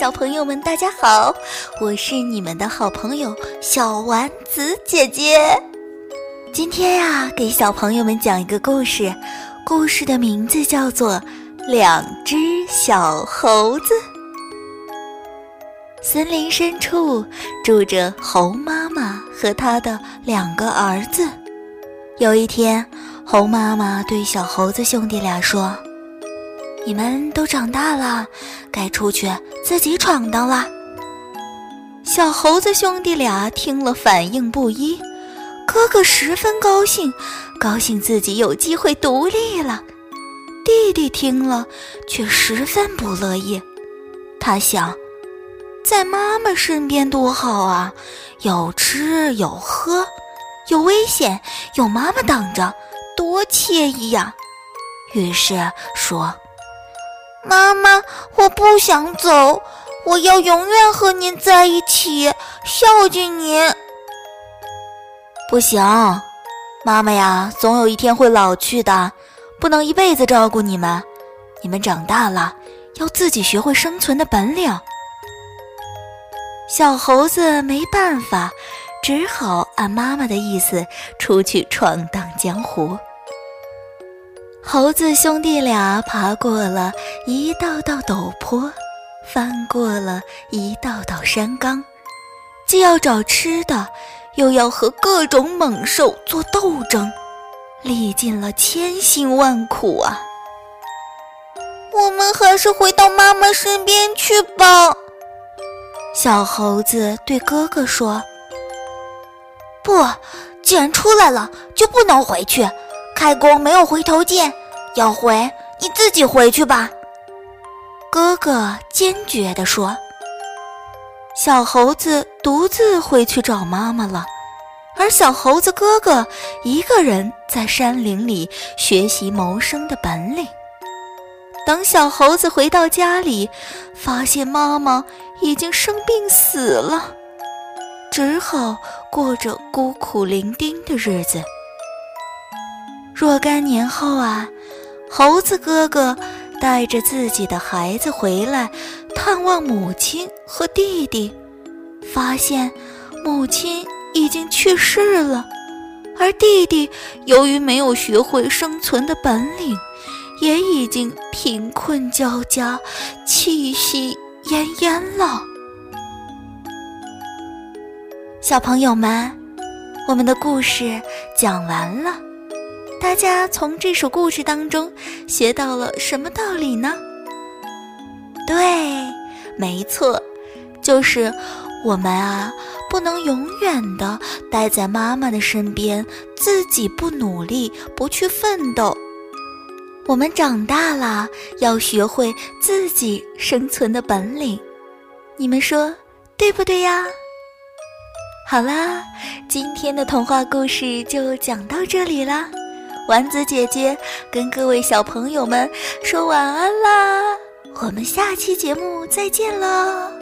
小朋友们，大家好！我是你们的好朋友小丸子姐姐。今天呀，给小朋友们讲一个故事，故事的名字叫做《两只小猴子》。森林深处住着猴妈妈和她的两个儿子。有一天，猴妈妈对小猴子兄弟俩说。你们都长大了，该出去自己闯荡了。小猴子兄弟俩听了，反应不一。哥哥十分高兴，高兴自己有机会独立了。弟弟听了，却十分不乐意。他想，在妈妈身边多好啊，有吃有喝，有危险有妈妈挡着，多惬意呀。于是说。妈妈，我不想走，我要永远和您在一起，孝敬您。不行，妈妈呀，总有一天会老去的，不能一辈子照顾你们。你们长大了，要自己学会生存的本领。小猴子没办法，只好按妈妈的意思出去闯荡江湖。猴子兄弟俩爬过了一道道陡坡，翻过了一道道山岗，既要找吃的，又要和各种猛兽做斗争，历尽了千辛万苦啊！我们还是回到妈妈身边去吧。小猴子对哥哥说：“不，既然出来了，就不能回去。开弓没有回头箭。”要回你自己回去吧，哥哥坚决地说。小猴子独自回去找妈妈了，而小猴子哥哥一个人在山林里学习谋生的本领。等小猴子回到家里，发现妈妈已经生病死了，只好过着孤苦伶仃的日子。若干年后啊。猴子哥哥带着自己的孩子回来探望母亲和弟弟，发现母亲已经去世了，而弟弟由于没有学会生存的本领，也已经贫困交加，气息奄奄了。小朋友们，我们的故事讲完了。大家从这首故事当中学到了什么道理呢？对，没错，就是我们啊，不能永远的待在妈妈的身边，自己不努力，不去奋斗。我们长大了，要学会自己生存的本领。你们说对不对呀？好啦，今天的童话故事就讲到这里啦。丸子姐姐跟各位小朋友们说晚安啦，我们下期节目再见喽。